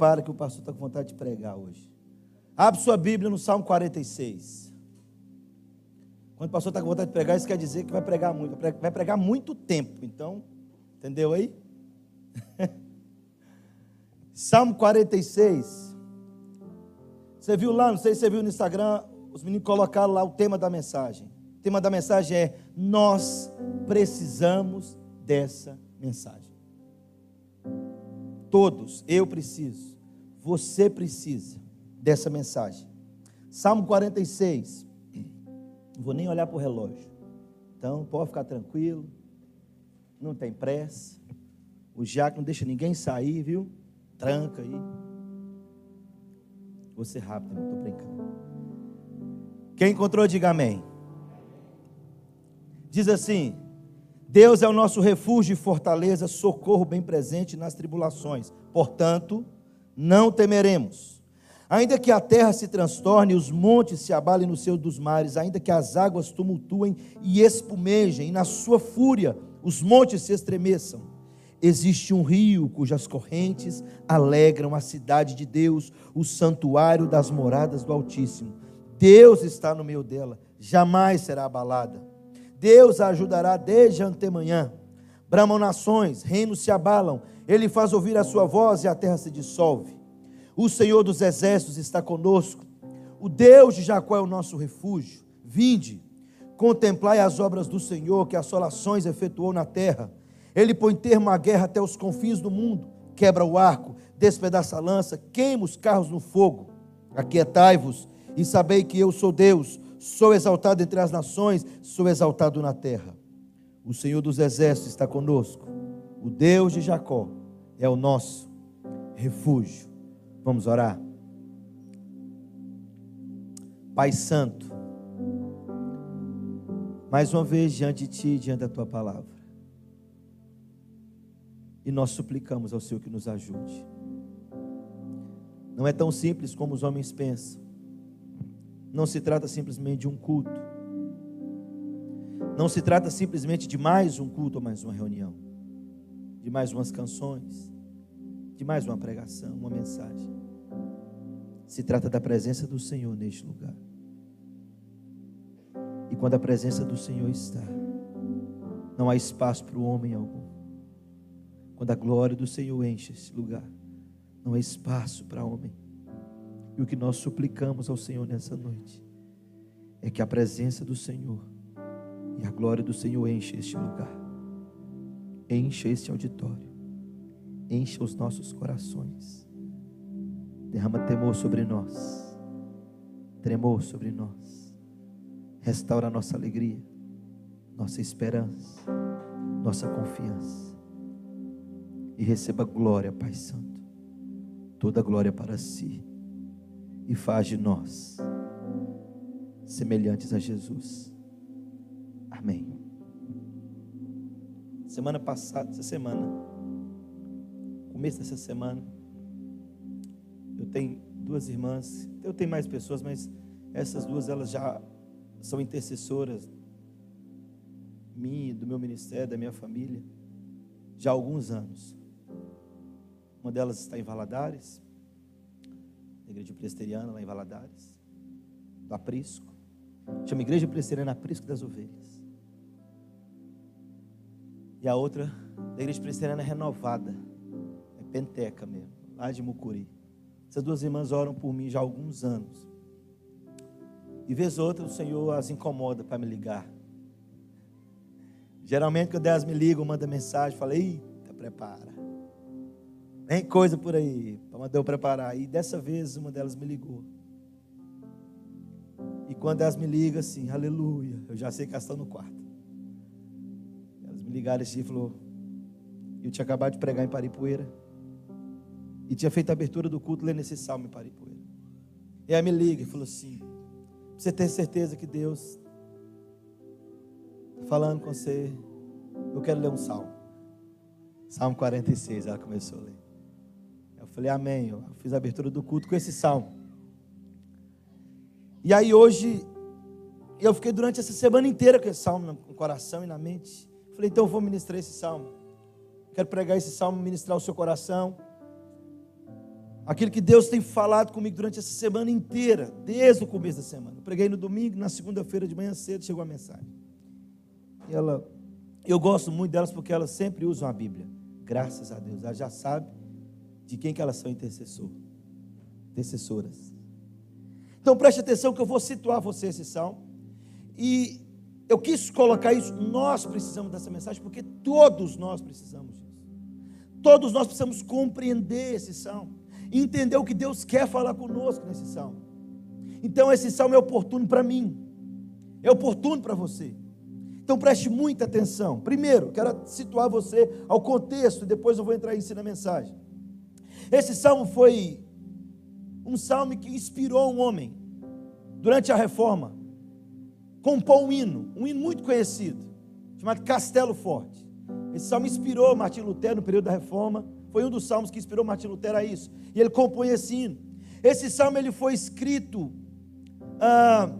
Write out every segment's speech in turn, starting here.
prepara que o pastor está com vontade de pregar hoje. Abre sua Bíblia no Salmo 46. Quando o pastor está com vontade de pregar, isso quer dizer que vai pregar muito. Vai pregar muito tempo. Então, entendeu aí? Salmo 46. Você viu lá, não sei se você viu no Instagram, os meninos colocaram lá o tema da mensagem. O tema da mensagem é: Nós precisamos dessa mensagem. Todos, eu preciso, você precisa dessa mensagem. Salmo 46. Não vou nem olhar para o relógio. Então, pode ficar tranquilo. Não tem pressa. O Jaco não deixa ninguém sair, viu? Tranca aí. Vou ser rápido, não estou brincando. Quem encontrou, diga amém. Diz assim: Deus é o nosso refúgio e fortaleza, socorro bem presente nas tribulações. Portanto, não temeremos. Ainda que a terra se transtorne, os montes se abalem no seio dos mares, ainda que as águas tumultuem e espumejem, e na sua fúria os montes se estremeçam. Existe um rio cujas correntes alegram a cidade de Deus, o santuário das moradas do Altíssimo. Deus está no meio dela, jamais será abalada. Deus a ajudará desde antemanhã. Bramam nações, reinos se abalam, ele faz ouvir a sua voz e a terra se dissolve. O Senhor dos exércitos está conosco, o Deus de Jacó é o nosso refúgio. Vinde, contemplai as obras do Senhor, que assolações efetuou na terra. Ele põe termo à guerra até os confins do mundo, quebra o arco, despedaça a lança, queima os carros no fogo. Aquietai-vos e sabei que eu sou Deus, sou exaltado entre as nações, sou exaltado na terra. O Senhor dos exércitos está conosco, o Deus de Jacó é o nosso refúgio. Vamos orar. Pai Santo, mais uma vez diante de Ti, diante da Tua palavra, e nós suplicamos ao Senhor que nos ajude. Não é tão simples como os homens pensam. Não se trata simplesmente de um culto. Não se trata simplesmente de mais um culto ou mais uma reunião. De mais umas canções. De mais uma pregação, uma mensagem. Se trata da presença do Senhor neste lugar. E quando a presença do Senhor está, não há espaço para o homem algum. Quando a glória do Senhor enche esse lugar, não há espaço para homem. E o que nós suplicamos ao Senhor nessa noite é que a presença do Senhor e a glória do Senhor encha este lugar, encha este auditório, encha os nossos corações, derrama temor sobre nós, tremor sobre nós, restaura nossa alegria, nossa esperança, nossa confiança. E receba glória, Pai Santo, toda glória para si e faz de nós semelhantes a Jesus. Amém. Semana passada, essa semana, começo dessa semana, eu tenho duas irmãs, eu tenho mais pessoas, mas essas duas elas já são intercessoras minha, do meu ministério, da minha família, já há alguns anos. Uma delas está em Valadares, igreja presbiteriana lá em Valadares, do Aprisco. Chama Igreja Presbiteriana Aprisco das Ovelhas. E a outra, da Igreja Presbiteriana Renovada, é Penteca mesmo, lá de Mucuri. Essas duas irmãs oram por mim já há alguns anos. E vez outra o Senhor as incomoda para me ligar. Geralmente quando elas me ligam, manda mensagem, fala, eita, prepara. Tem coisa por aí para mandar eu preparar. E dessa vez uma delas me ligou. E quando elas me ligam assim, aleluia, eu já sei que elas estão no quarto. Elas me ligaram assim e falou: Eu tinha acabado de pregar em Paripoeira. E tinha feito a abertura do culto lendo esse salmo em Paripoeira. E aí me liga e falou assim: Você tem certeza que Deus está falando com você? Eu quero ler um salmo. Salmo 46, ela começou a ler. Falei, amém. Eu fiz a abertura do culto com esse salmo. E aí hoje, eu fiquei durante essa semana inteira com esse salmo no coração e na mente. Falei, então eu vou ministrar esse salmo. Quero pregar esse salmo, ministrar o seu coração. aquilo que Deus tem falado comigo durante essa semana inteira, desde o começo da semana. Eu preguei no domingo, na segunda-feira de manhã cedo chegou a mensagem. E ela, eu gosto muito delas porque elas sempre usam a Bíblia. Graças a Deus, ela já sabe de quem que elas são intercessor, intercessoras. Então preste atenção que eu vou situar você esse salmo. E eu quis colocar isso, nós precisamos dessa mensagem, porque todos nós precisamos disso. Todos nós precisamos compreender esse salmo, entender o que Deus quer falar conosco nesse salmo. Então esse salmo é oportuno para mim, é oportuno para você. Então preste muita atenção. Primeiro, quero situar você ao contexto, e depois eu vou entrar em si na mensagem. Esse salmo foi um salmo que inspirou um homem durante a reforma compôs um hino, um hino muito conhecido, chamado Castelo Forte. Esse salmo inspirou Martim Lutero no período da Reforma, foi um dos salmos que inspirou Martim Lutero a isso. E ele compõe esse hino. Esse salmo ele foi escrito, ah,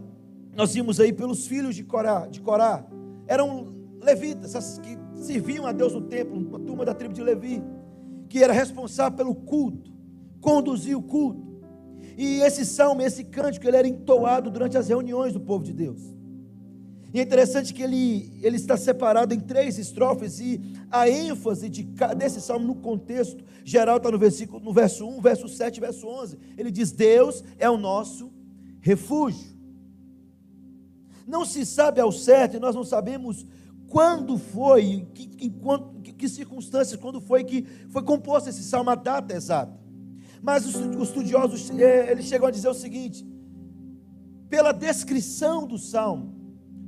nós vimos aí pelos filhos de Corá, de Corá. Eram levitas que serviam a Deus no templo, uma turma da tribo de Levi, que era responsável pelo culto, conduzia o culto. E esse salmo, esse cântico, ele era entoado durante as reuniões do povo de Deus. E é interessante que ele, ele está separado em três estrofes e a ênfase de, desse salmo no contexto geral está no, versículo, no verso 1, verso 7 verso 11. Ele diz: Deus é o nosso refúgio. Não se sabe ao certo, e nós não sabemos quando foi, que, em que, que circunstâncias, quando foi que foi composto esse salmo, a data exata. Mas os, os estudiosos eh, eles chegam a dizer o seguinte: pela descrição do salmo,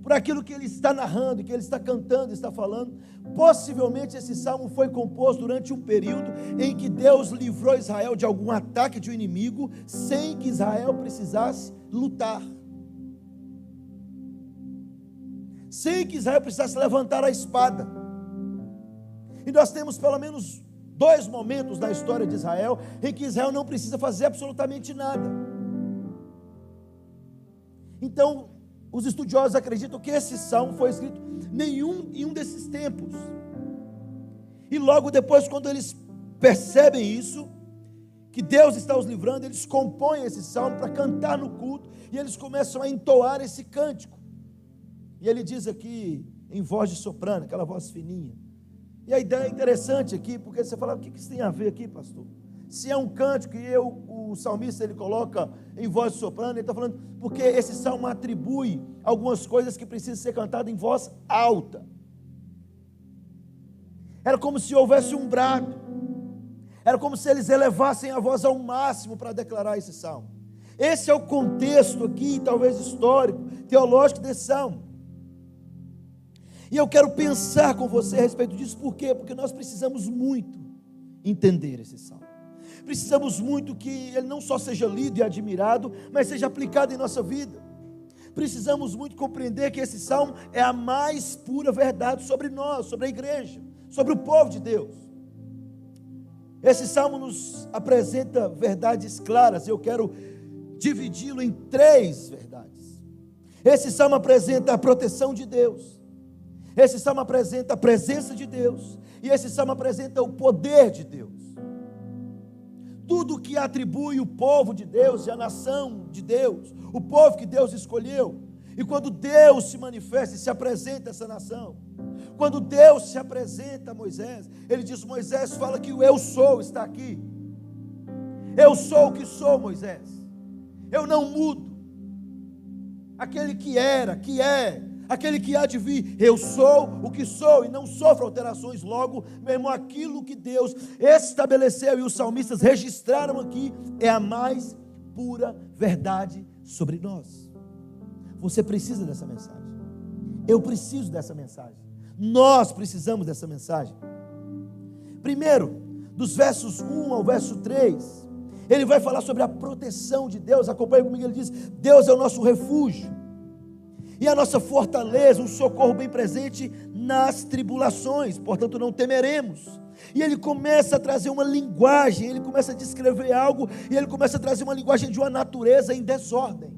por aquilo que ele está narrando, que ele está cantando, está falando. Possivelmente esse salmo foi composto durante um período em que Deus livrou Israel de algum ataque de um inimigo, sem que Israel precisasse lutar. Sem que Israel precisasse levantar a espada. E nós temos pelo menos dois momentos na história de Israel em que Israel não precisa fazer absolutamente nada. Então, os estudiosos acreditam que esse salmo foi escrito nenhum em um desses tempos. E logo depois, quando eles percebem isso, que Deus está os livrando, eles compõem esse salmo para cantar no culto e eles começam a entoar esse cântico. E ele diz aqui em voz de soprano, aquela voz fininha. E a ideia é interessante aqui, porque você fala, o que isso tem a ver aqui, pastor? Se é um cântico e eu, o salmista ele coloca em voz de soprano, ele está falando, porque esse salmo atribui algumas coisas que precisam ser cantadas em voz alta. Era como se houvesse um brado. Era como se eles elevassem a voz ao máximo para declarar esse salmo. Esse é o contexto aqui, talvez histórico, teológico desse salmo. E eu quero pensar com você a respeito disso, por quê? Porque nós precisamos muito entender esse salmo. Precisamos muito que ele não só seja lido e admirado, mas seja aplicado em nossa vida. Precisamos muito compreender que esse salmo é a mais pura verdade sobre nós, sobre a igreja, sobre o povo de Deus. Esse salmo nos apresenta verdades claras, eu quero dividi-lo em três verdades. Esse salmo apresenta a proteção de Deus, esse salmo apresenta a presença de Deus, e esse salmo apresenta o poder de Deus tudo que atribui o povo de Deus e a nação de Deus, o povo que Deus escolheu. E quando Deus se manifesta e se apresenta essa nação, quando Deus se apresenta a Moisés, ele diz: Moisés, fala que o eu sou está aqui. Eu sou o que sou, Moisés. Eu não mudo. Aquele que era, que é, aquele que há de vir. Eu sou o que sou e não sofro alterações. Logo, mesmo aquilo que Deus estabeleceu e os salmistas registraram aqui é a mais pura verdade sobre nós. Você precisa dessa mensagem. Eu preciso dessa mensagem. Nós precisamos dessa mensagem. Primeiro, dos versos 1 ao verso 3, ele vai falar sobre a proteção de Deus. Acompanhe comigo, ele diz: Deus é o nosso refúgio e a nossa fortaleza, um socorro bem presente nas tribulações, portanto não temeremos. E ele começa a trazer uma linguagem, ele começa a descrever algo, e ele começa a trazer uma linguagem de uma natureza em desordem.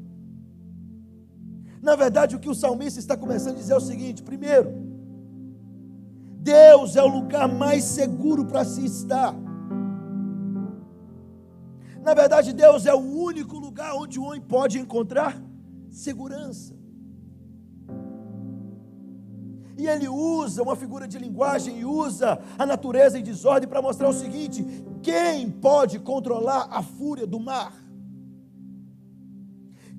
Na verdade, o que o salmista está começando a dizer é o seguinte: primeiro, Deus é o lugar mais seguro para se estar. Na verdade, Deus é o único lugar onde o homem pode encontrar segurança. E ele usa uma figura de linguagem e usa a natureza em desordem para mostrar o seguinte: quem pode controlar a fúria do mar?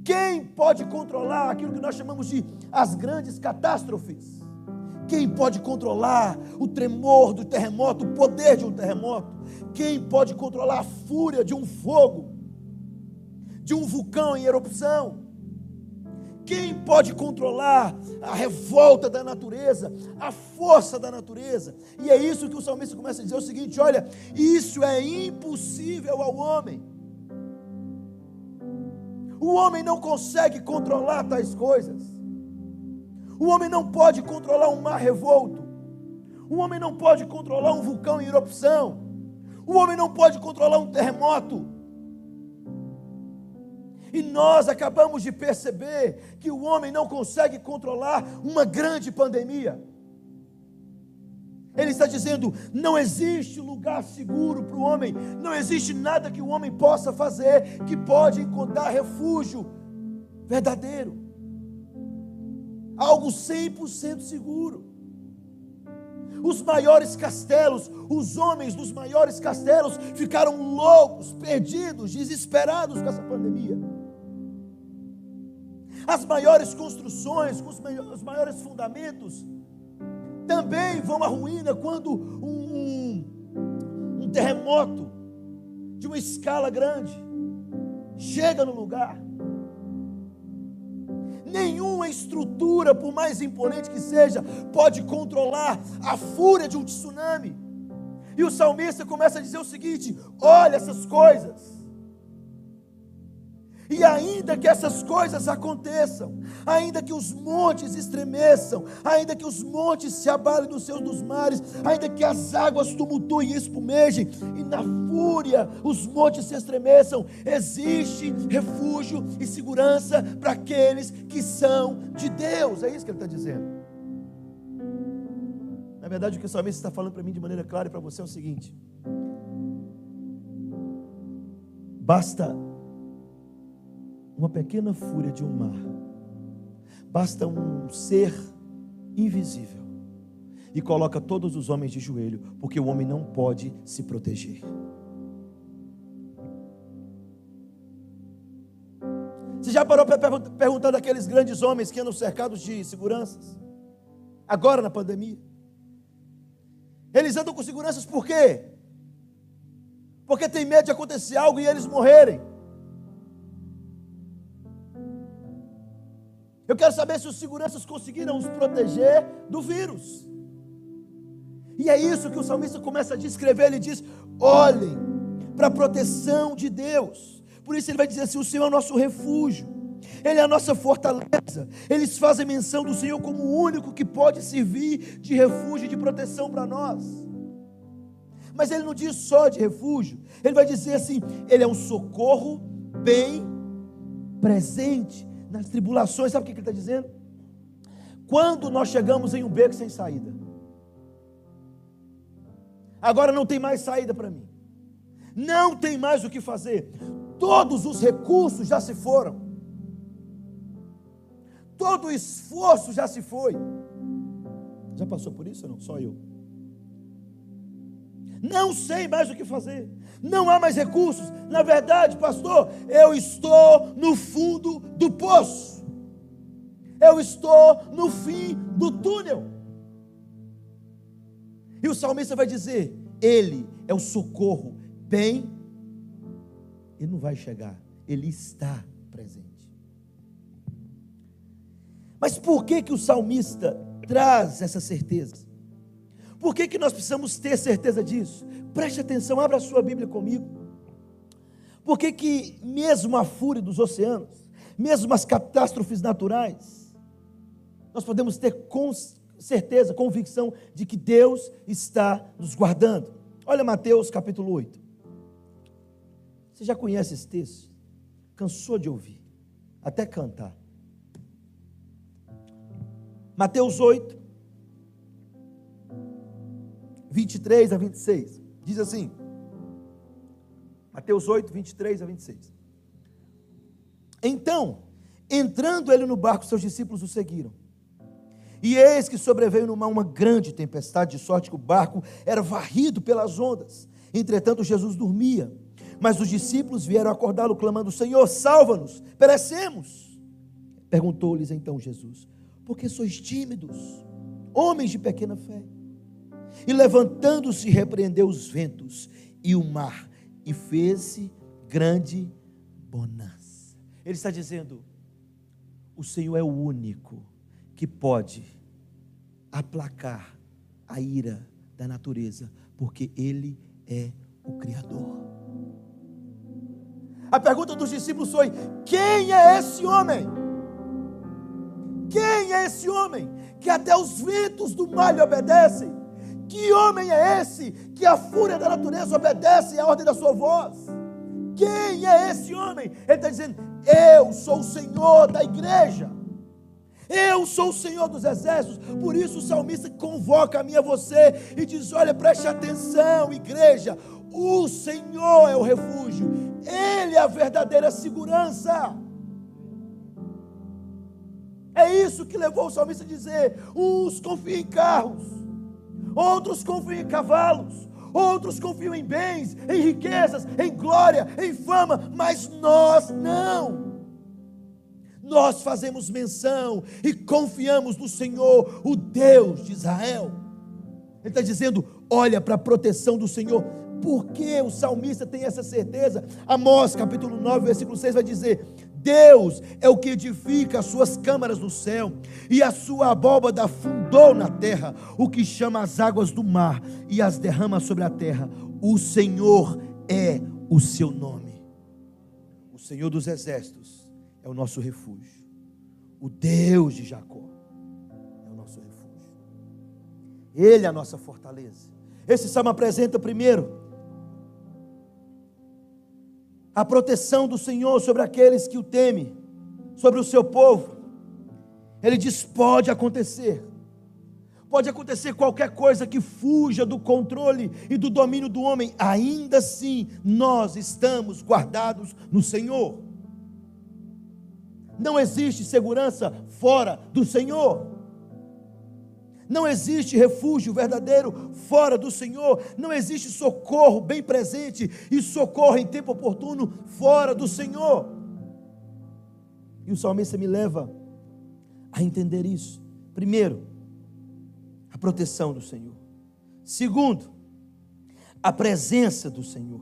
Quem pode controlar aquilo que nós chamamos de as grandes catástrofes? Quem pode controlar o tremor do terremoto, o poder de um terremoto? Quem pode controlar a fúria de um fogo, de um vulcão em erupção? Quem pode controlar a revolta da natureza, a força da natureza? E é isso que o salmista começa a dizer: é o seguinte: olha, isso é impossível ao homem. O homem não consegue controlar tais coisas. O homem não pode controlar um mar revolto. O homem não pode controlar um vulcão em erupção. O homem não pode controlar um terremoto. E nós acabamos de perceber que o homem não consegue controlar uma grande pandemia. Ele está dizendo: não existe lugar seguro para o homem, não existe nada que o homem possa fazer que pode encontrar refúgio verdadeiro algo 100% seguro. Os maiores castelos, os homens dos maiores castelos ficaram loucos, perdidos, desesperados com essa pandemia. As maiores construções, com os maiores fundamentos, também vão à ruína quando um, um, um terremoto de uma escala grande chega no lugar Nenhuma estrutura, por mais imponente que seja, pode controlar a fúria de um tsunami. E o salmista começa a dizer o seguinte: olha essas coisas. E ainda que essas coisas aconteçam, ainda que os montes estremeçam, ainda que os montes se abalem nos seus dos mares, ainda que as águas tumultuem e espumejem, e na fúria os montes se estremeçam, existe refúgio e segurança para aqueles que são de Deus. É isso que ele está dizendo. Na verdade, o que o salmista está falando para mim de maneira clara e para você é o seguinte: basta uma pequena fúria de um mar, basta um ser invisível e coloca todos os homens de joelho, porque o homem não pode se proteger. Você já parou para perguntar daqueles grandes homens que andam cercados de seguranças? Agora na pandemia. Eles andam com seguranças por quê? Porque tem medo de acontecer algo e eles morrerem. Eu quero saber se os seguranças conseguiram os proteger do vírus. E é isso que o salmista começa a descrever. Ele diz: olhem para a proteção de Deus. Por isso ele vai dizer assim: o Senhor é o nosso refúgio, Ele é a nossa fortaleza. Eles fazem menção do Senhor como o único que pode servir de refúgio e de proteção para nós. Mas ele não diz só de refúgio, ele vai dizer assim: Ele é um socorro bem presente nas tribulações, sabe o que ele está dizendo? Quando nós chegamos em um beco sem saída, agora não tem mais saída para mim, não tem mais o que fazer, todos os recursos já se foram, todo o esforço já se foi. Já passou por isso ou não? Só eu. Não sei mais o que fazer. Não há mais recursos. Na verdade, pastor, eu estou no fundo do poço. Eu estou no fim do túnel. E o salmista vai dizer: Ele é o socorro. Bem, ele não vai chegar, ele está presente. Mas por que que o salmista traz essa certeza? Por que, que nós precisamos ter certeza disso? Preste atenção, abra a sua Bíblia comigo. Por que, que mesmo a fúria dos oceanos, mesmo as catástrofes naturais, nós podemos ter com certeza, convicção de que Deus está nos guardando? Olha Mateus capítulo 8. Você já conhece esse texto? Cansou de ouvir, até cantar. Mateus 8, 23 a 26. Diz assim: Mateus 8, 23 a 26. Então, entrando ele no barco, seus discípulos o seguiram. E eis que sobreveio no mar uma grande tempestade, de sorte que o barco era varrido pelas ondas. Entretanto, Jesus dormia. Mas os discípulos vieram acordá-lo, clamando: Senhor, salva-nos, perecemos. Perguntou-lhes então Jesus: Por que sois tímidos, homens de pequena fé? E levantando-se, repreendeu os ventos e o mar, e fez-se grande bonança. Ele está dizendo: o Senhor é o único que pode aplacar a ira da natureza, porque Ele é o Criador. A pergunta dos discípulos foi: quem é esse homem? Quem é esse homem que até os ventos do mar lhe obedecem? Que homem é esse que a fúria da natureza obedece à ordem da sua voz? Quem é esse homem? Ele está dizendo: Eu sou o Senhor da igreja. Eu sou o Senhor dos exércitos. Por isso o salmista convoca a mim e a você e diz: Olha, preste atenção, igreja. O Senhor é o refúgio, Ele é a verdadeira segurança. É isso que levou o salmista a dizer: uns confiam em carros, outros confiam em cavalos, outros confiam em bens, em riquezas, em glória, em fama, mas nós não. Nós fazemos menção e confiamos no Senhor, o Deus de Israel. Ele está dizendo: olha para a proteção do Senhor. Por que o salmista tem essa certeza? Amós capítulo 9, versículo 6 vai dizer: Deus é o que edifica as suas câmaras no céu, e a sua abóbada fundou na terra, o que chama as águas do mar e as derrama sobre a terra. O Senhor é o seu nome. O Senhor dos exércitos é o nosso refúgio. O Deus de Jacó é o nosso refúgio. Ele é a nossa fortaleza. Esse salmo apresenta primeiro a proteção do Senhor sobre aqueles que o temem, sobre o seu povo. Ele diz: pode acontecer. Pode acontecer qualquer coisa que fuja do controle e do domínio do homem, ainda assim nós estamos guardados no Senhor. Não existe segurança fora do Senhor. Não existe refúgio verdadeiro fora do Senhor. Não existe socorro bem presente e socorro em tempo oportuno fora do Senhor. E o salmista me leva a entender isso. Primeiro, a proteção do Senhor. Segundo, a presença do Senhor.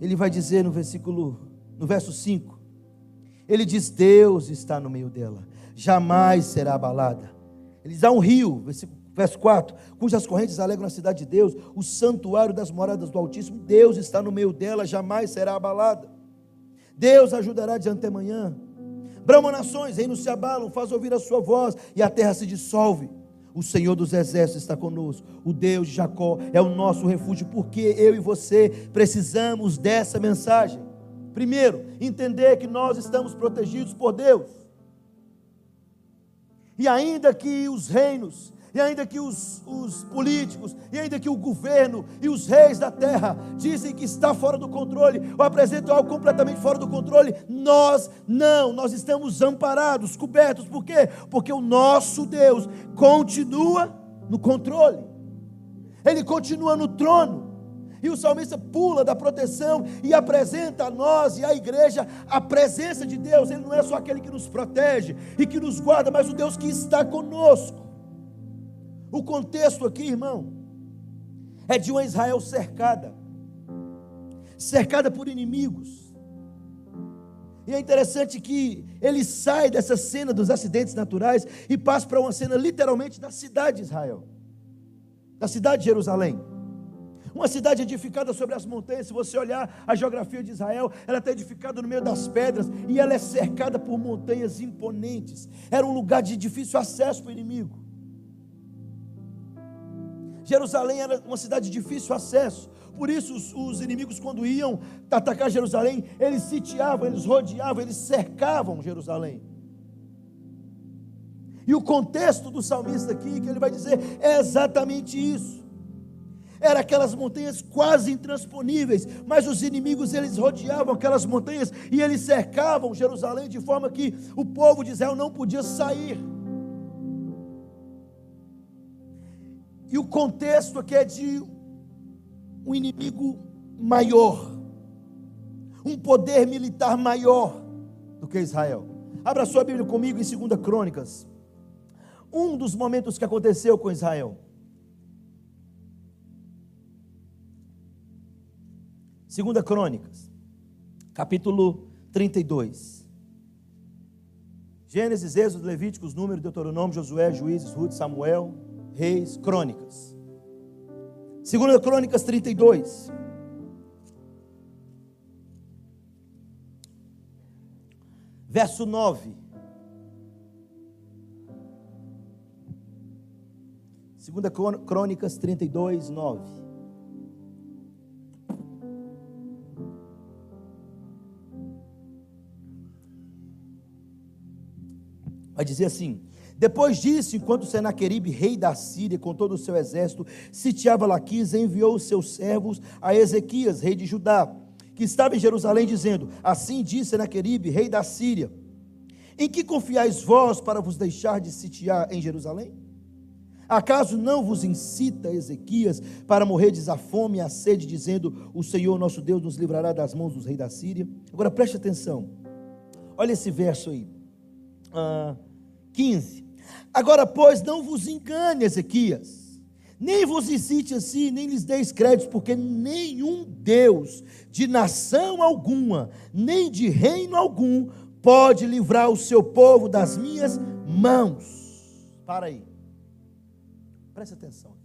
Ele vai dizer no versículo, no verso 5, ele diz: Deus está no meio dela, jamais será abalada. Ele diz: há um rio, verso 4, cujas correntes alegram a cidade de Deus, o santuário das moradas do Altíssimo. Deus está no meio dela, jamais será abalada. Deus ajudará de antemanhã. Brama nações, reinos se abalam, faz ouvir a sua voz e a terra se dissolve. O Senhor dos exércitos está conosco. O Deus de Jacó é o nosso refúgio, porque eu e você precisamos dessa mensagem. Primeiro, entender que nós estamos protegidos por Deus. E ainda que os reinos, e ainda que os, os, políticos, e ainda que o governo e os reis da terra dizem que está fora do controle, ou apresentam algo completamente fora do controle, nós não, nós estamos amparados, cobertos, por quê? Porque o nosso Deus continua no controle, Ele continua no trono, e o salmista pula da proteção e apresenta a nós e à igreja a presença de Deus. Ele não é só aquele que nos protege e que nos guarda, mas o Deus que está conosco. O contexto aqui, irmão, é de uma Israel cercada cercada por inimigos. E é interessante que ele sai dessa cena dos acidentes naturais e passa para uma cena literalmente da cidade de Israel, da cidade de Jerusalém. Uma cidade edificada sobre as montanhas. Se você olhar a geografia de Israel, ela está edificada no meio das pedras e ela é cercada por montanhas imponentes. Era um lugar de difícil acesso para o inimigo. Jerusalém era uma cidade de difícil acesso. Por isso, os, os, inimigos, quando iam atacar Jerusalém, eles sitiavam, eles rodeavam, eles cercavam Jerusalém. E o contexto do salmista aqui, que ele vai dizer, é exatamente isso. Era aquelas montanhas quase intransponíveis, mas os inimigos eles rodeavam aquelas montanhas e eles cercavam Jerusalém de forma que o povo de Israel não podia sair. E o contexto aqui é de um inimigo maior, um poder militar maior do que Israel. Abra sua Bíblia comigo em 2 Crônicas. Um dos momentos que aconteceu com Israel. Segunda Crônicas, capítulo 32. Gênesis, Êxodo, Levíticos, Número, Deuteronômio, Josué, Juízes, Ruth, Samuel, Reis, Crônicas. Segunda Crônicas 32. Verso 9. Segunda Crônicas 32, 9. Vai dizer assim: Depois disso, enquanto Senaqueribe, rei da Síria, com todo o seu exército, sitiava Laquis, enviou os seus servos a Ezequias, rei de Judá, que estava em Jerusalém, dizendo: Assim disse Senaqueribe, rei da Síria: Em que confiais vós para vos deixar de sitiar em Jerusalém? Acaso não vos incita Ezequias para morrerdes a fome e a sede, dizendo: O Senhor nosso Deus nos livrará das mãos dos reis da Síria? Agora preste atenção, olha esse verso aí. Ah, 15. Agora, pois, não vos engane, Ezequias, nem vos incite assim, nem lhes deis crédito, porque nenhum Deus de nação alguma, nem de reino algum, pode livrar o seu povo das minhas mãos. Para aí, preste atenção.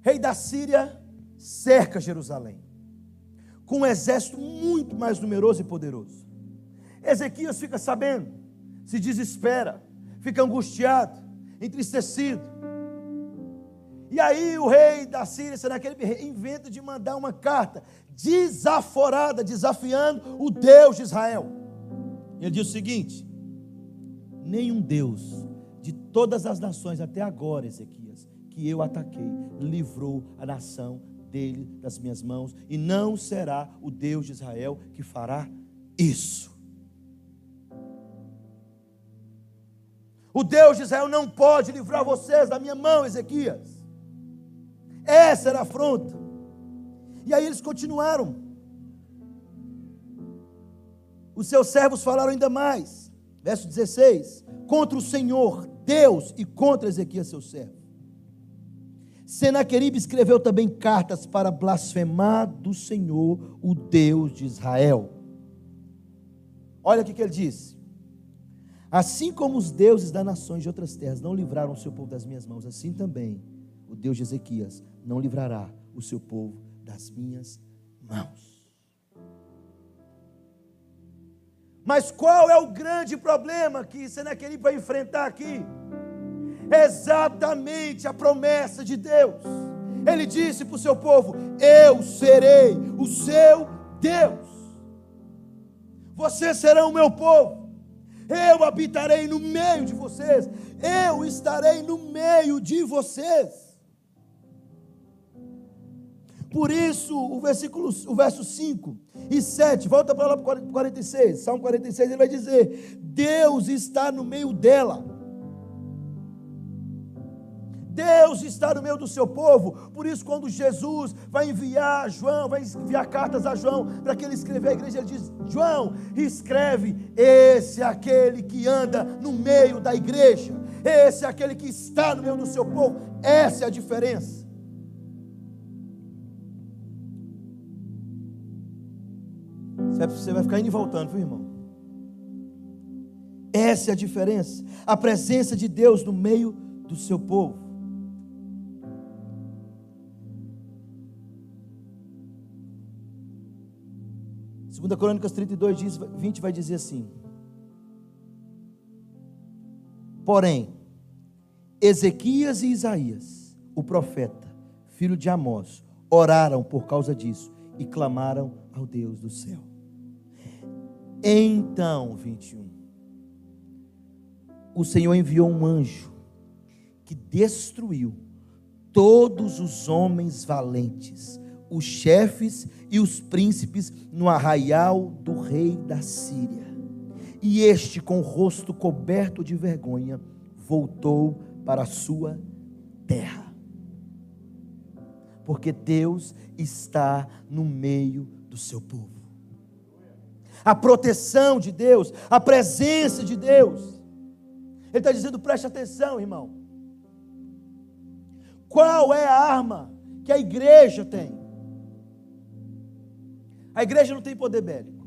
Rei da Síria cerca Jerusalém, com um exército muito mais numeroso e poderoso. Ezequias fica sabendo, se desespera, fica angustiado, entristecido. E aí o rei da Síria, Senaqueribe, inventa de mandar uma carta desaforada, desafiando o Deus de Israel. Ele diz o seguinte: nenhum Deus de todas as nações até agora, Ezequias, que eu ataquei, livrou a nação dele das minhas mãos, e não será o Deus de Israel que fará isso. O Deus de Israel não pode livrar vocês da minha mão, Ezequias. Essa era a afronta. E aí eles continuaram. Os seus servos falaram ainda mais. Verso 16: contra o Senhor, Deus, e contra Ezequias, seu servo. Senaqueribe escreveu também cartas para blasfemar do Senhor, o Deus de Israel. Olha o que ele disse. Assim como os deuses das nações de outras terras não livraram o seu povo das minhas mãos, assim também o Deus de Ezequias não livrará o seu povo das minhas mãos. Mas qual é o grande problema que Senaquerib vai enfrentar aqui? Exatamente a promessa de Deus. Ele disse para o seu povo: Eu serei o seu Deus. Vocês serão o meu povo eu habitarei no meio de vocês, eu estarei no meio de vocês. Por isso, o versículo, o verso 5 e 7, volta para lá para o 46, Salmo 46, ele vai dizer: Deus está no meio dela. Deus está no meio do seu povo. Por isso, quando Jesus vai enviar João, vai enviar cartas a João para que ele escreva a igreja, ele diz: João, escreve, esse é aquele que anda no meio da igreja, esse é aquele que está no meio do seu povo. Essa é a diferença. Você vai ficar indo e voltando, viu, irmão? Essa é a diferença. A presença de Deus no meio do seu povo. 2 Crônicas 32, 20 vai dizer assim: Porém, Ezequias e Isaías, o profeta, filho de Amós, oraram por causa disso e clamaram ao Deus do céu. Então, 21, o Senhor enviou um anjo que destruiu todos os homens valentes, os chefes e os príncipes no arraial do rei da Síria. E este, com o rosto coberto de vergonha, voltou para a sua terra. Porque Deus está no meio do seu povo. A proteção de Deus, a presença de Deus. Ele está dizendo: preste atenção, irmão. Qual é a arma que a igreja tem? A igreja não tem poder bélico.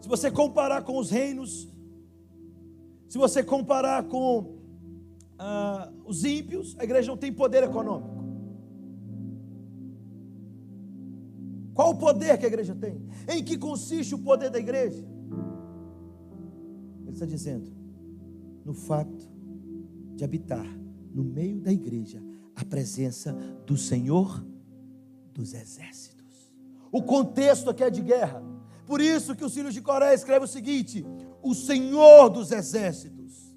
Se você comparar com os reinos, se você comparar com ah, os ímpios, a igreja não tem poder econômico. Qual o poder que a igreja tem? Em que consiste o poder da igreja? Ele está dizendo: no fato de habitar no meio da igreja a presença do Senhor dos exércitos. O contexto aqui é de guerra. Por isso que os filhos de Coré escreve o seguinte: o Senhor dos exércitos.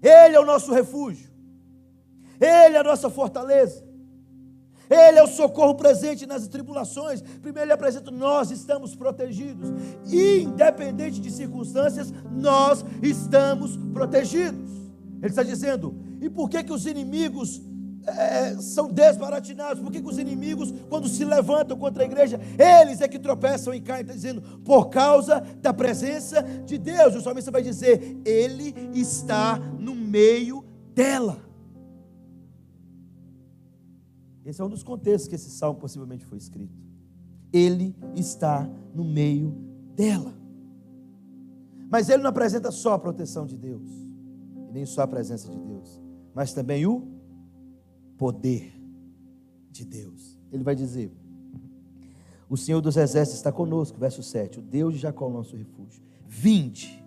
Ele é o nosso refúgio. Ele é a nossa fortaleza. Ele é o socorro presente nas tribulações. Primeiro, Ele apresenta: nós estamos protegidos. Independente de circunstâncias, nós estamos protegidos. Ele está dizendo: e por que, que os inimigos é, são desbaratinados? Por que, que os inimigos, quando se levantam contra a igreja, eles é que tropeçam e caem? Está dizendo: por causa da presença de Deus. O salmista vai dizer: Ele está no meio dela. Esse é um dos contextos que esse salmo possivelmente foi escrito. Ele está no meio dela. Mas ele não apresenta só a proteção de Deus, nem só a presença de Deus, mas também o poder de Deus. Ele vai dizer: O Senhor dos Exércitos está conosco, verso 7. O Deus de Jacó, nosso refúgio. Vinde,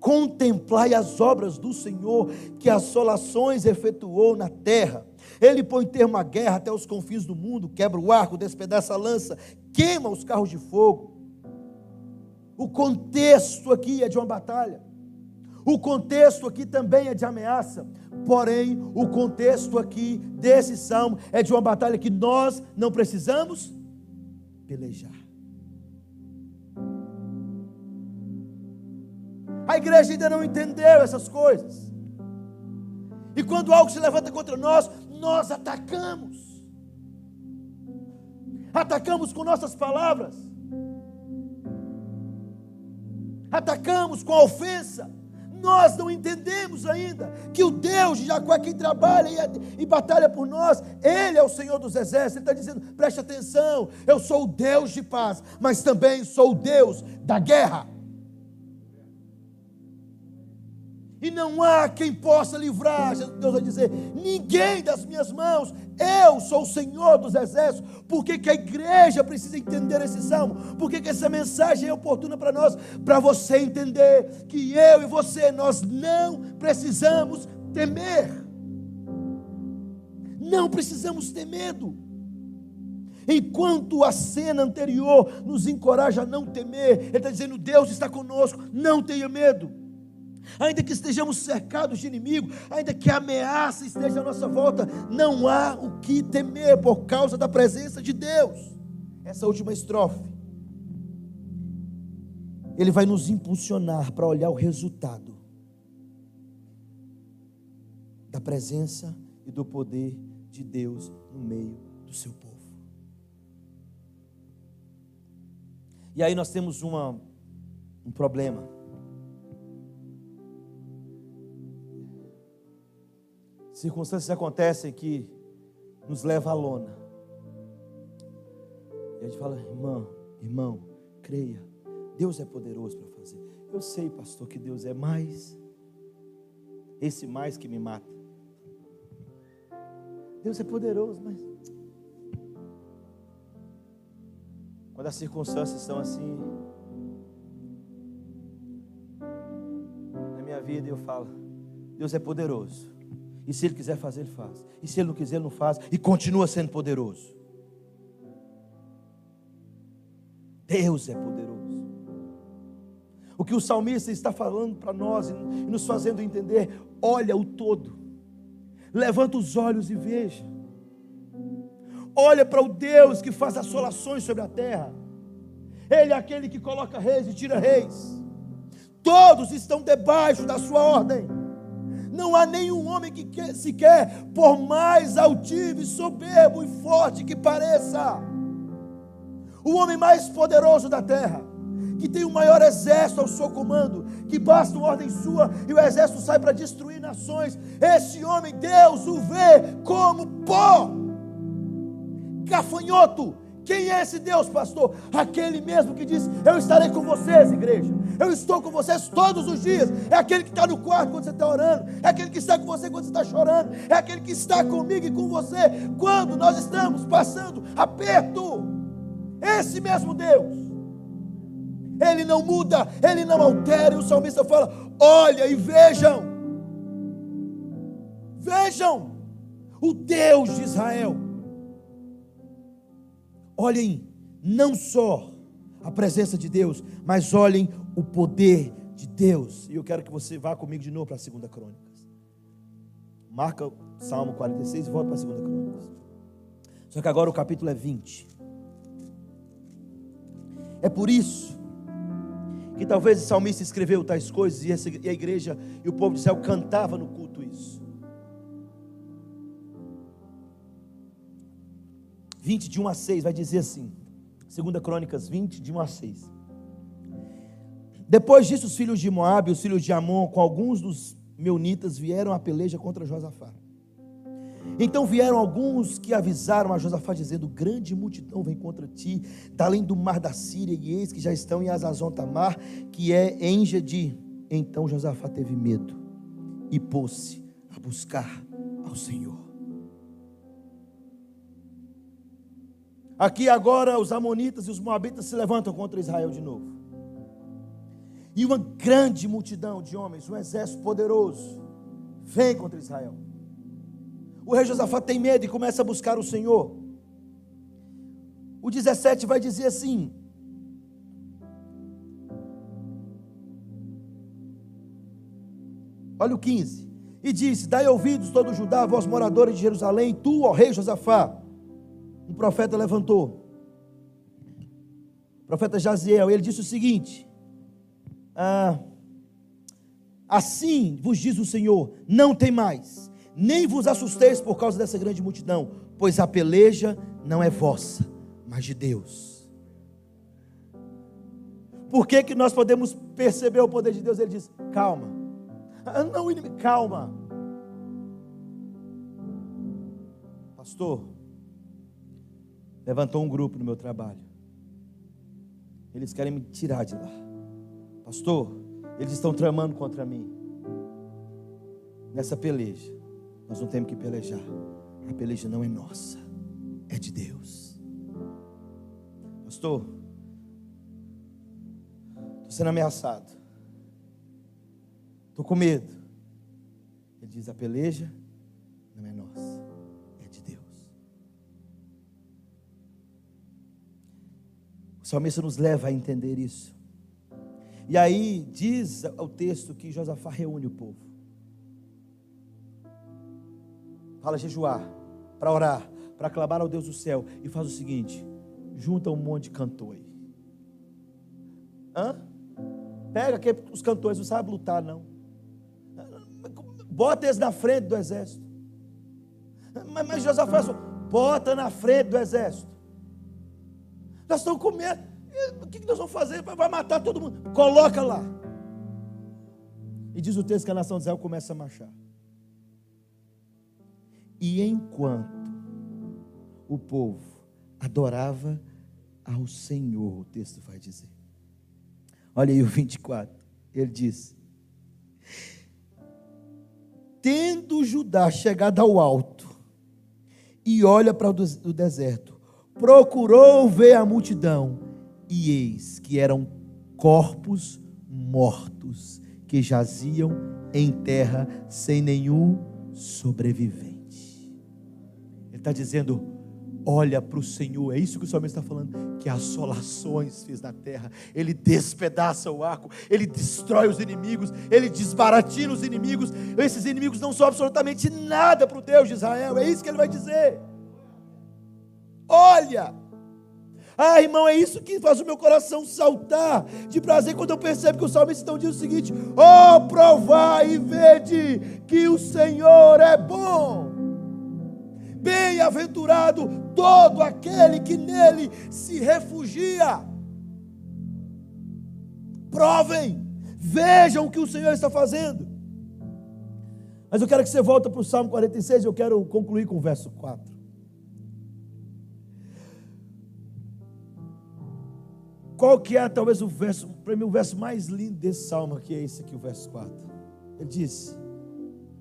contemplai as obras do Senhor, que assolações efetuou na terra ele põe termo à guerra até os confins do mundo, quebra o arco, despedaça a lança, queima os carros de fogo. O contexto aqui é de uma batalha. O contexto aqui também é de ameaça. Porém, o contexto aqui desse salmo é de uma batalha que nós não precisamos pelejar. A igreja ainda não entendeu essas coisas. E quando algo se levanta contra nós, nós atacamos. Atacamos com nossas palavras. Atacamos com a ofensa. Nós não entendemos ainda que o Deus de Jacó é quem trabalha e, e batalha por nós. Ele é o Senhor dos exércitos. Ele está dizendo: preste atenção, eu sou o Deus de paz, mas também sou o Deus da guerra. E não há quem possa livrar. Deus vai dizer: ninguém das minhas mãos, eu sou o Senhor dos exércitos. Por que, que a igreja precisa entender esse salmo? Por que, que essa mensagem é oportuna para nós? Para você entender que eu e você, nós não precisamos temer. Não precisamos ter medo. Enquanto a cena anterior nos encoraja a não temer, Ele está dizendo: Deus está conosco, não tenha medo ainda que estejamos cercados de inimigo, ainda que a ameaça esteja à nossa volta, não há o que temer por causa da presença de Deus. Essa última estrofe, ele vai nos impulsionar para olhar o resultado da presença e do poder de Deus no meio do seu povo. E aí nós temos uma, um problema. Circunstâncias acontecem que nos leva à lona. E a gente fala, irmão, irmão, creia, Deus é poderoso para fazer. Eu sei, pastor, que Deus é mais, esse mais que me mata. Deus é poderoso, mas quando as circunstâncias estão assim na minha vida, eu falo, Deus é poderoso. E se Ele quiser fazer, Ele faz. E se Ele não quiser, Ele não faz. E continua sendo poderoso. Deus é poderoso. O que o salmista está falando para nós e nos fazendo entender, olha o todo. Levanta os olhos e veja. Olha para o Deus que faz assolações sobre a terra. Ele é aquele que coloca reis e tira reis. Todos estão debaixo da sua ordem. Não há nenhum homem que quer, sequer, por mais altivo e soberbo e forte que pareça, o homem mais poderoso da terra, que tem o maior exército ao seu comando, que basta uma ordem sua e o exército sai para destruir nações. Esse homem, Deus o vê como pó, gafanhoto. Quem é esse Deus, pastor? Aquele mesmo que diz: Eu estarei com vocês, igreja. Eu estou com vocês todos os dias. É aquele que está no quarto quando você está orando. É aquele que está com você quando você está chorando. É aquele que está comigo e com você quando nós estamos passando aperto. Esse mesmo Deus. Ele não muda, ele não altera. E o salmista fala: Olha e vejam. Vejam o Deus de Israel. Olhem não só a presença de Deus, mas olhem o poder de Deus. E eu quero que você vá comigo de novo para a segunda crônicas. Marca Salmo 46 e volta para a segunda crônicas. Só que agora o capítulo é 20. É por isso que talvez o salmista escreveu tais coisas e a igreja e o povo do céu cantava no culto isso. 20, de 1 a 6, vai dizer assim. 2 Crônicas 20, de 1 a 6. Depois disso, os filhos de Moabe, os filhos de Amon, com alguns dos meunitas, vieram à peleja contra Josafá. Então vieram alguns que avisaram a Josafá, dizendo: Grande multidão vem contra ti, da além do mar da Síria, e eis que já estão em Azazon Tamar, que é em Gedi. Então Josafá teve medo e pôs-se a buscar ao Senhor. Aqui agora os amonitas e os moabitas se levantam contra Israel de novo. E uma grande multidão de homens, um exército poderoso, vem contra Israel. O rei Josafá tem medo e começa a buscar o Senhor. O 17 vai dizer assim: Olha o 15. E disse: Dai ouvidos todo Judá, vós moradores de Jerusalém, tu, ó rei Josafá um profeta levantou. O profeta Jaziel, ele disse o seguinte: ah, Assim vos diz o Senhor: não tem mais, nem vos assusteis por causa dessa grande multidão, pois a peleja não é vossa, mas de Deus. Por que, que nós podemos perceber o poder de Deus? Ele diz: calma, ah, não, calma, pastor levantou um grupo no meu trabalho. Eles querem me tirar de lá. Pastor, eles estão tramando contra mim. Nessa peleja, nós não temos que pelejar. A peleja não é nossa, é de Deus. Pastor, estou sendo ameaçado. Estou com medo. Ele diz: a peleja não é nossa. Salmista nos leva a entender isso. E aí diz o texto que Josafá reúne o povo. Fala jejuar, para orar, para clamar ao Deus do céu. E faz o seguinte: junta um monte de cantor aí. Hã? Pega que os cantores não sabem lutar, não. Bota eles na frente do exército. Mas, mas Josafá, bota na frente do exército. Nós estamos com medo. O que nós vamos fazer? Vai matar todo mundo. Coloca lá. E diz o texto que a nação de Israel começa a marchar. E enquanto o povo adorava ao Senhor, o texto vai dizer. Olha aí o 24. Ele diz: Tendo Judá chegado ao alto, e olha para o deserto, procurou ver a multidão, e eis que eram corpos mortos que jaziam em terra sem nenhum sobrevivente. Ele está dizendo: olha para o Senhor. É isso que o salmista está falando, que assolações fez na terra. Ele despedaça o arco, ele destrói os inimigos, ele desbaratina os inimigos. Esses inimigos não são absolutamente nada para o Deus de Israel. É isso que ele vai dizer. Olha, ah, irmão, é isso que faz o meu coração saltar de prazer quando eu percebo que o salmista então diz o seguinte: Oh, provai e vede que o Senhor é bom. Bem-aventurado todo aquele que nele se refugia. Provem, vejam o que o Senhor está fazendo. Mas eu quero que você volte para o Salmo 46, eu quero concluir com o verso 4. Qual que é talvez o verso, para mim o verso mais lindo desse salmo aqui é esse aqui, o verso 4. Ele diz: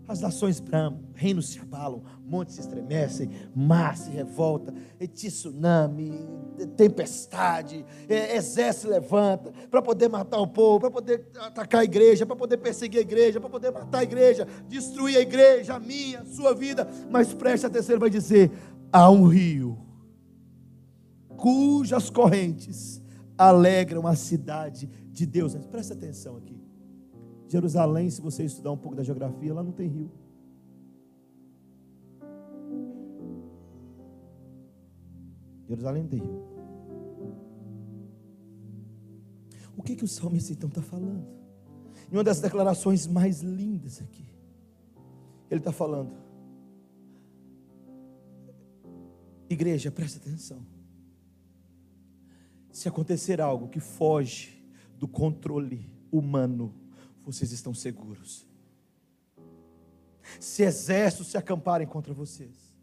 As nações bramam, reinos se abalam, montes se estremecem, mar se revolta, tsunami, tempestade, exército levanta para poder matar o povo, para poder atacar a igreja, para poder perseguir a igreja, para poder matar a igreja, destruir a igreja, a minha, a sua vida. Mas preste atenção, ele vai dizer: há um rio cujas correntes alegram a cidade de Deus. Presta atenção aqui. Jerusalém, se você estudar um pouco da geografia, lá não tem rio. Jerusalém não tem rio. O que, que o salmista então está falando? Em uma das declarações mais lindas aqui, ele está falando: Igreja, presta atenção se acontecer algo que foge do controle humano, vocês estão seguros. Se exércitos se acamparem contra vocês,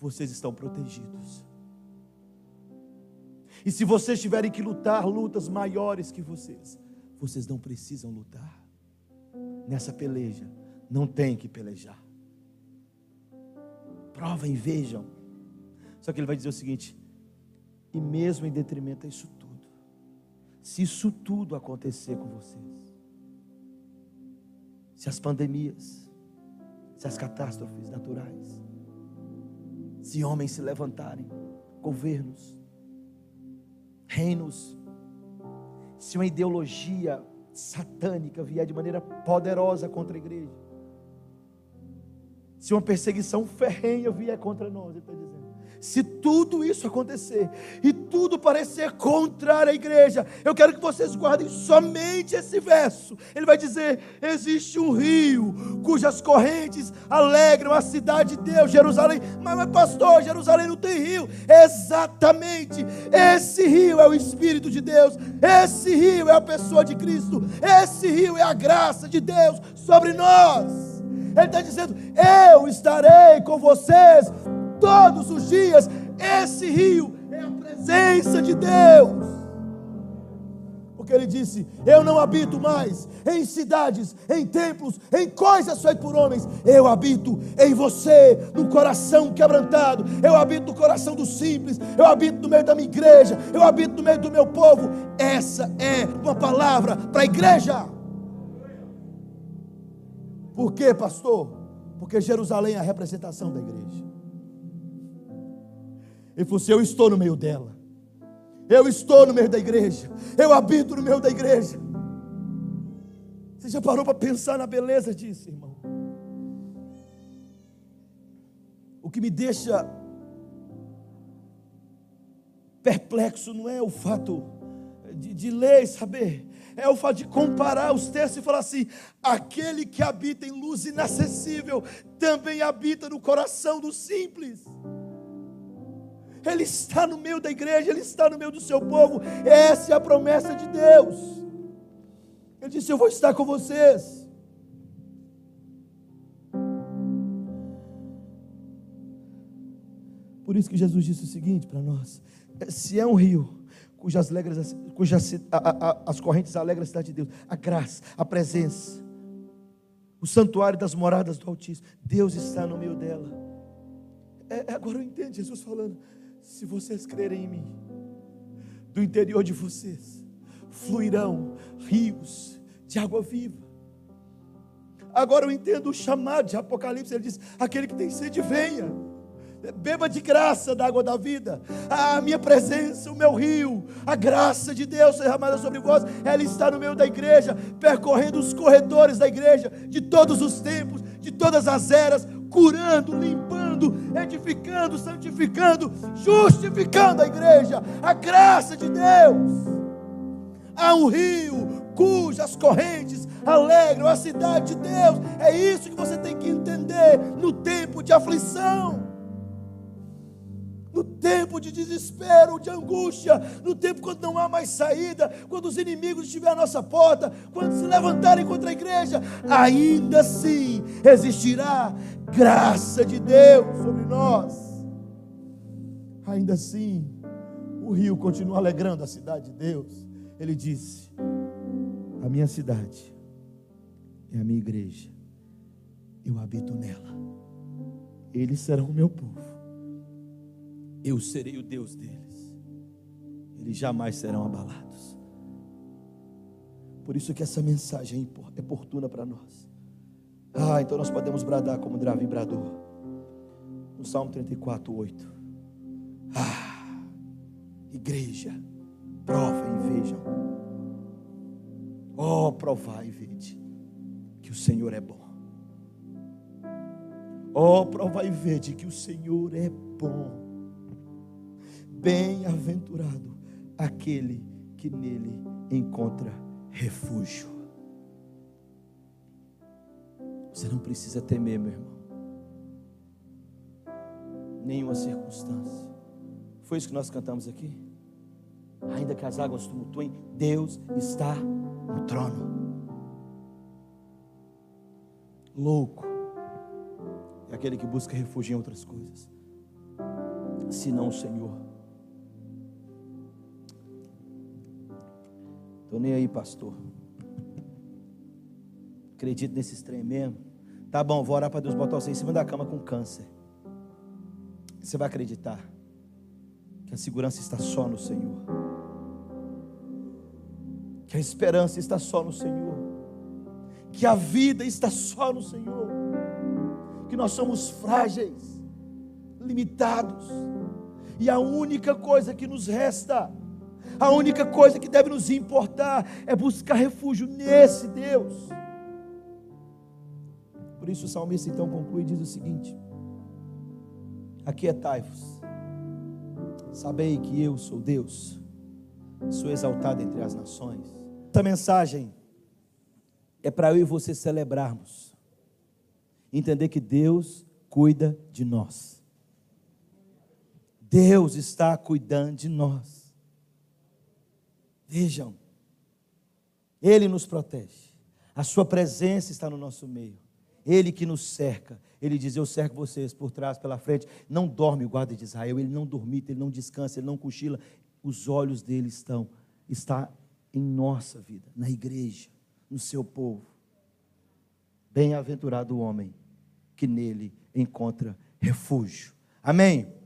vocês estão protegidos. E se vocês tiverem que lutar lutas maiores que vocês, vocês não precisam lutar. Nessa peleja, não tem que pelejar. Provem, vejam. Só que ele vai dizer o seguinte: e mesmo em detrimento a isso se isso tudo acontecer com vocês, se as pandemias, se as catástrofes naturais, se homens se levantarem, governos, reinos, se uma ideologia satânica vier de maneira poderosa contra a igreja, se uma perseguição ferrenha vier contra nós, ele está dizendo se tudo isso acontecer e tudo parecer contrário à igreja, eu quero que vocês guardem somente esse verso. Ele vai dizer: existe um rio cujas correntes alegram a cidade de Deus, Jerusalém. Mas, mas pastor, Jerusalém não tem rio. Exatamente, esse rio é o Espírito de Deus, esse rio é a pessoa de Cristo, esse rio é a graça de Deus sobre nós. Ele está dizendo: Eu estarei com vocês todos os dias. Esse rio é a presença de Deus. Porque ele disse: Eu não habito mais em cidades, em templos, em coisas feitas por homens. Eu habito em você, no coração quebrantado. Eu habito no coração dos simples. Eu habito no meio da minha igreja. Eu habito no meio do meu povo. Essa é uma palavra para a igreja. Por quê, pastor? Porque Jerusalém é a representação da igreja. Ele falou assim: Eu estou no meio dela. Eu estou no meio da igreja. Eu habito no meio da igreja. Você já parou para pensar na beleza disso, irmão? O que me deixa perplexo não é o fato de, de ler e saber, é o fato de comparar os textos e falar assim: aquele que habita em luz inacessível também habita no coração do simples. Ele está no meio da igreja, Ele está no meio do seu povo. Essa é a promessa de Deus. Ele disse: Eu vou estar com vocês. Por isso que Jesus disse o seguinte para nós: Se é um rio cujas, alegres, cujas a, a, as correntes alegram a cidade de Deus, a graça, a presença, o santuário das moradas do Altíssimo, Deus está no meio dela. É, agora eu entendo Jesus falando se vocês crerem em mim, do interior de vocês fluirão rios de água viva. Agora eu entendo o chamado de Apocalipse, ele diz: aquele que tem sede, venha. Beba de graça da água da vida. A minha presença, o meu rio, a graça de Deus derramada sobre vós, ela está no meio da igreja, percorrendo os corredores da igreja, de todos os tempos, de todas as eras, curando, limpando, edificando, santificando, justificando a igreja. A graça de Deus. Há um rio cujas correntes alegram a cidade de Deus. É isso que você tem que entender no tempo de aflição no tempo de desespero, de angústia, no tempo quando não há mais saída, quando os inimigos estiverem à nossa porta, quando se levantarem contra a igreja, ainda assim existirá graça de Deus sobre nós. Ainda assim, o rio continua alegrando a cidade de Deus. Ele disse: A minha cidade é a minha igreja, eu habito nela, eles serão o meu povo eu serei o Deus deles. Eles jamais serão abalados. Por isso que essa mensagem é oportuna para nós. Ah, então nós podemos bradar como Davi bradou. No Salmo 34, 8. Ah, igreja, provem e vejam. Oh, provai e vede que o Senhor é bom. Oh, provai e vede que o Senhor é bom. Bem-aventurado aquele que nele encontra refúgio. Você não precisa temer, meu irmão. Nenhuma circunstância. Foi isso que nós cantamos aqui? Ainda que as águas tumultuem, Deus está no trono. Louco é aquele que busca refúgio em outras coisas, senão o Senhor. Estou nem aí, pastor. Acredito nesse trem mesmo. Tá bom, vou orar para Deus botar você em cima da cama com câncer. Você vai acreditar que a segurança está só no Senhor. Que a esperança está só no Senhor. Que a vida está só no Senhor. Que nós somos frágeis, limitados. E a única coisa que nos resta a única coisa que deve nos importar é buscar refúgio nesse Deus. Por isso o salmista então conclui e diz o seguinte: Aquietai-vos, sabei que eu sou Deus, sou exaltado entre as nações. Essa mensagem é para eu e você celebrarmos, entender que Deus cuida de nós. Deus está cuidando de nós. Vejam, Ele nos protege, a Sua presença está no nosso meio, Ele que nos cerca. Ele diz: Eu cerco vocês por trás, pela frente. Não dorme o guarda de Israel, ele não dormita, ele não descansa, ele não cochila. Os olhos dele estão, está em nossa vida, na igreja, no seu povo. Bem-aventurado o homem que nele encontra refúgio. Amém.